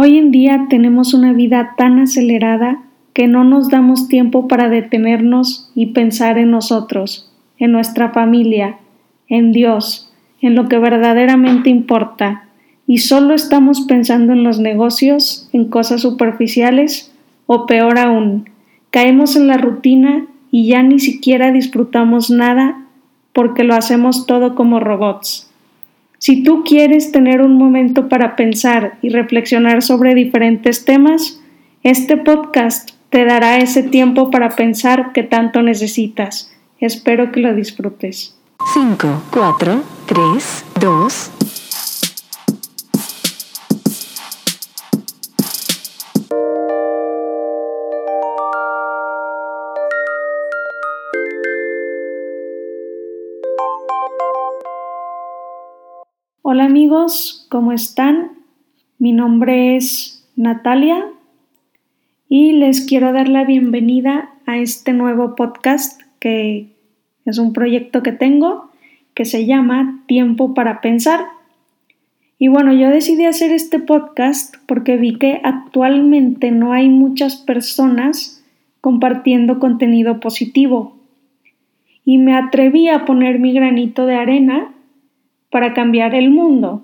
Hoy en día tenemos una vida tan acelerada que no nos damos tiempo para detenernos y pensar en nosotros, en nuestra familia, en Dios, en lo que verdaderamente importa, y solo estamos pensando en los negocios, en cosas superficiales, o peor aún, caemos en la rutina y ya ni siquiera disfrutamos nada porque lo hacemos todo como robots. Si tú quieres tener un momento para pensar y reflexionar sobre diferentes temas, este podcast te dará ese tiempo para pensar que tanto necesitas. Espero que lo disfrutes. 5, 4, 3, 2, Hola amigos, ¿cómo están? Mi nombre es Natalia y les quiero dar la bienvenida a este nuevo podcast que es un proyecto que tengo que se llama Tiempo para Pensar. Y bueno, yo decidí hacer este podcast porque vi que actualmente no hay muchas personas compartiendo contenido positivo. Y me atreví a poner mi granito de arena para cambiar el mundo.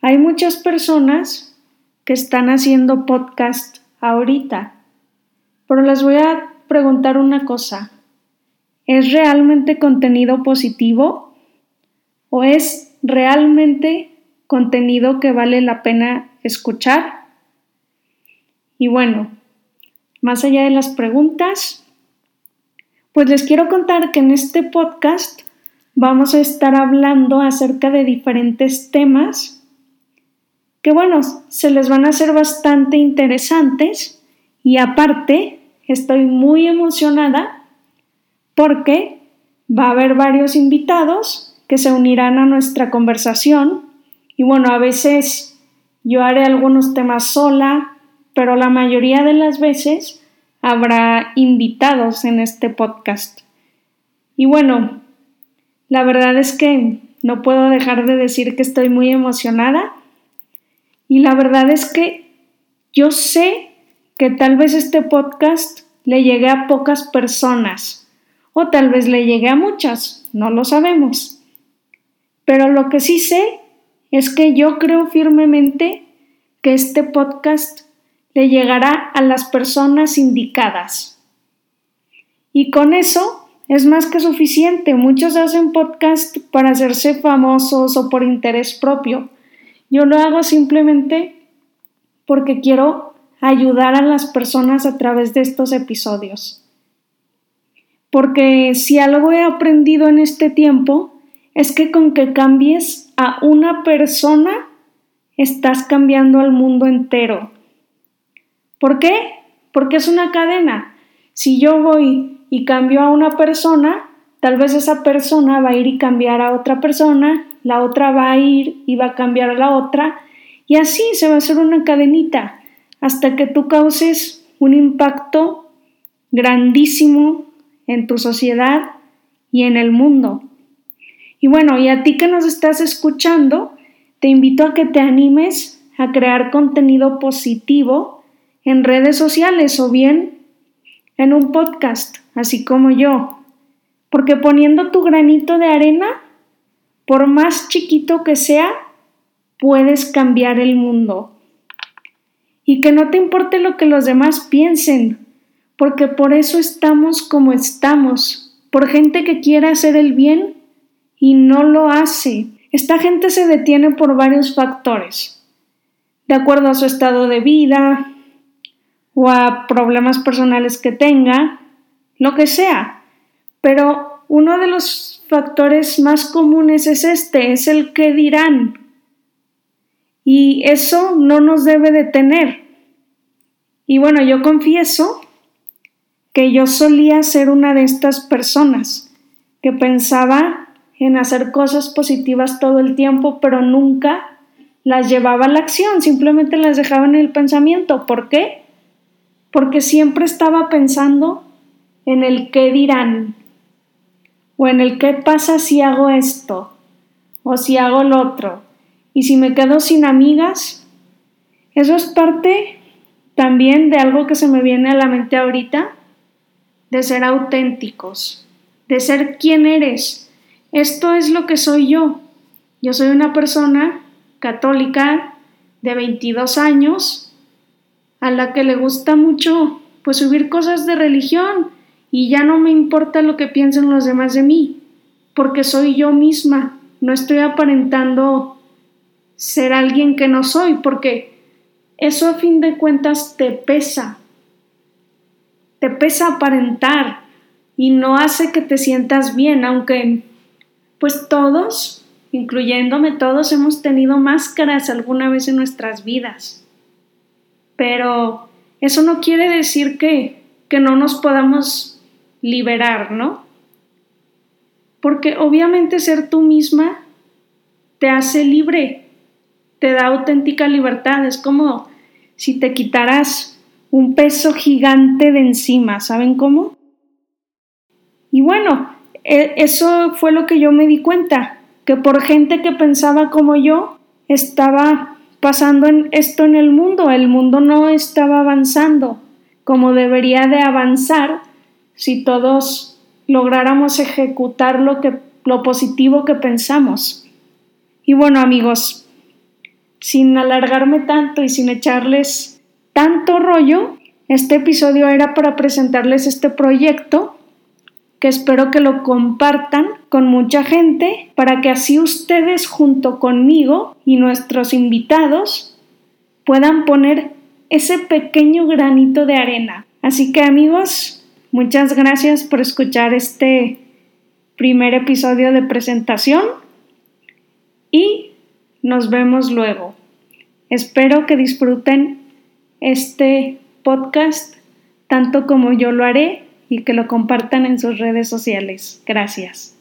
Hay muchas personas que están haciendo podcast ahorita, pero les voy a preguntar una cosa. ¿Es realmente contenido positivo o es realmente contenido que vale la pena escuchar? Y bueno, más allá de las preguntas, pues les quiero contar que en este podcast vamos a estar hablando acerca de diferentes temas que bueno, se les van a hacer bastante interesantes y aparte estoy muy emocionada porque va a haber varios invitados que se unirán a nuestra conversación y bueno, a veces yo haré algunos temas sola, pero la mayoría de las veces habrá invitados en este podcast. Y bueno, la verdad es que no puedo dejar de decir que estoy muy emocionada y la verdad es que yo sé que tal vez este podcast le llegue a pocas personas o tal vez le llegue a muchas, no lo sabemos. Pero lo que sí sé es que yo creo firmemente que este podcast le llegará a las personas indicadas. Y con eso es más que suficiente. Muchos hacen podcast para hacerse famosos o por interés propio. Yo lo hago simplemente porque quiero ayudar a las personas a través de estos episodios. Porque si algo he aprendido en este tiempo es que con que cambies a una persona, estás cambiando al mundo entero. ¿Por qué? Porque es una cadena. Si yo voy y cambio a una persona, tal vez esa persona va a ir y cambiar a otra persona, la otra va a ir y va a cambiar a la otra, y así se va a hacer una cadenita hasta que tú causes un impacto grandísimo en tu sociedad y en el mundo. Y bueno, y a ti que nos estás escuchando, te invito a que te animes a crear contenido positivo en redes sociales o bien en un podcast, así como yo. Porque poniendo tu granito de arena, por más chiquito que sea, puedes cambiar el mundo. Y que no te importe lo que los demás piensen, porque por eso estamos como estamos, por gente que quiere hacer el bien y no lo hace. Esta gente se detiene por varios factores, de acuerdo a su estado de vida, o a problemas personales que tenga, lo que sea. Pero uno de los factores más comunes es este, es el que dirán. Y eso no nos debe detener. Y bueno, yo confieso que yo solía ser una de estas personas que pensaba en hacer cosas positivas todo el tiempo, pero nunca las llevaba a la acción, simplemente las dejaba en el pensamiento. ¿Por qué? porque siempre estaba pensando en el qué dirán, o en el qué pasa si hago esto, o si hago lo otro, y si me quedo sin amigas, Eso es parte también de algo que se me viene a la mente ahorita, de ser auténticos, de ser quien eres. Esto es lo que soy yo. Yo soy una persona católica de 22 años a la que le gusta mucho pues subir cosas de religión y ya no me importa lo que piensen los demás de mí, porque soy yo misma, no estoy aparentando ser alguien que no soy, porque eso a fin de cuentas te pesa, te pesa aparentar y no hace que te sientas bien, aunque pues todos, incluyéndome todos, hemos tenido máscaras alguna vez en nuestras vidas. Pero eso no quiere decir que, que no nos podamos liberar, ¿no? Porque obviamente ser tú misma te hace libre, te da auténtica libertad, es como si te quitaras un peso gigante de encima, ¿saben cómo? Y bueno, e, eso fue lo que yo me di cuenta, que por gente que pensaba como yo, estaba pasando en esto en el mundo, el mundo no estaba avanzando como debería de avanzar si todos lográramos ejecutar lo que lo positivo que pensamos. Y bueno, amigos, sin alargarme tanto y sin echarles tanto rollo, este episodio era para presentarles este proyecto que espero que lo compartan con mucha gente para que así ustedes junto conmigo y nuestros invitados puedan poner ese pequeño granito de arena. Así que amigos, muchas gracias por escuchar este primer episodio de presentación y nos vemos luego. Espero que disfruten este podcast tanto como yo lo haré y que lo compartan en sus redes sociales. Gracias.